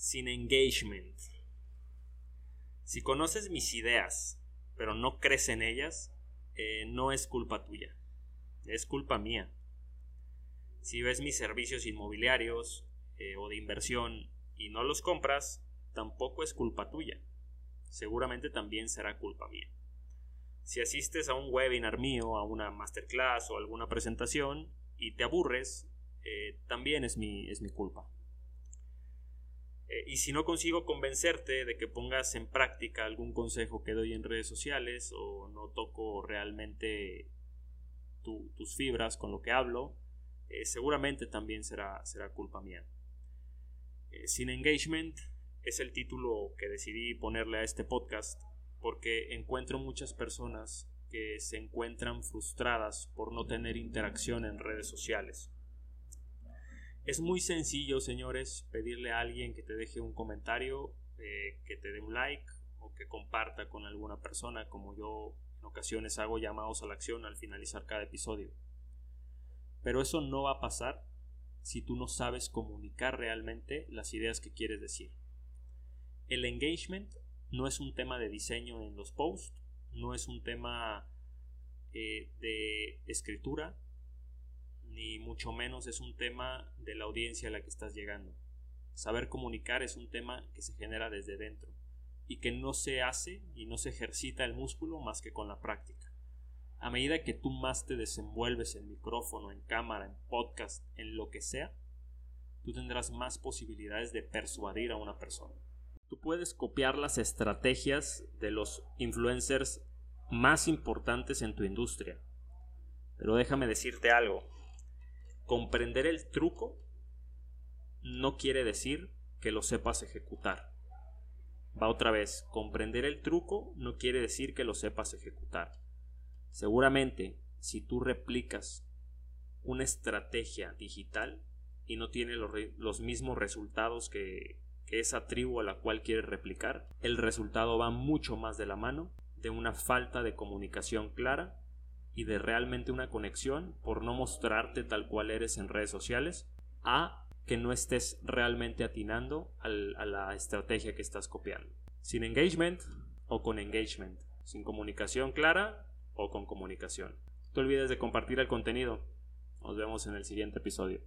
Sin engagement. Si conoces mis ideas, pero no crees en ellas, eh, no es culpa tuya, es culpa mía. Si ves mis servicios inmobiliarios eh, o de inversión y no los compras, tampoco es culpa tuya. Seguramente también será culpa mía. Si asistes a un webinar mío, a una masterclass o alguna presentación y te aburres, eh, también es mi, es mi culpa. Eh, y si no consigo convencerte de que pongas en práctica algún consejo que doy en redes sociales o no toco realmente tus fibras con lo que hablo, eh, seguramente también será, será culpa mía. sin engagement es el título que decidí ponerle a este podcast porque encuentro muchas personas que se encuentran frustradas por no tener interacción en redes sociales. Es muy sencillo, señores, pedirle a alguien que te deje un comentario, eh, que te dé un like o que comparta con alguna persona, como yo en ocasiones hago llamados a la acción al finalizar cada episodio. Pero eso no va a pasar si tú no sabes comunicar realmente las ideas que quieres decir. El engagement no es un tema de diseño en los posts, no es un tema eh, de escritura, ni mucho menos es un tema de la audiencia a la que estás llegando. Saber comunicar es un tema que se genera desde dentro y que no se hace y no se ejercita el músculo más que con la práctica. A medida que tú más te desenvuelves en micrófono, en cámara, en podcast, en lo que sea, tú tendrás más posibilidades de persuadir a una persona. Tú puedes copiar las estrategias de los influencers más importantes en tu industria. Pero déjame decirte algo. Comprender el truco no quiere decir que lo sepas ejecutar. Va otra vez, comprender el truco no quiere decir que lo sepas ejecutar. Seguramente, si tú replicas una estrategia digital y no tiene los, los mismos resultados que, esa tribu a la cual quieres replicar, el resultado va mucho más de la mano de una falta de comunicación clara y de realmente una conexión por no mostrarte tal cual eres en redes sociales a que no estés realmente atinando a la estrategia que estás copiando. Sin engagement o con engagement. Sin comunicación clara o con comunicación. No te olvides de compartir el contenido. Nos vemos en el siguiente episodio.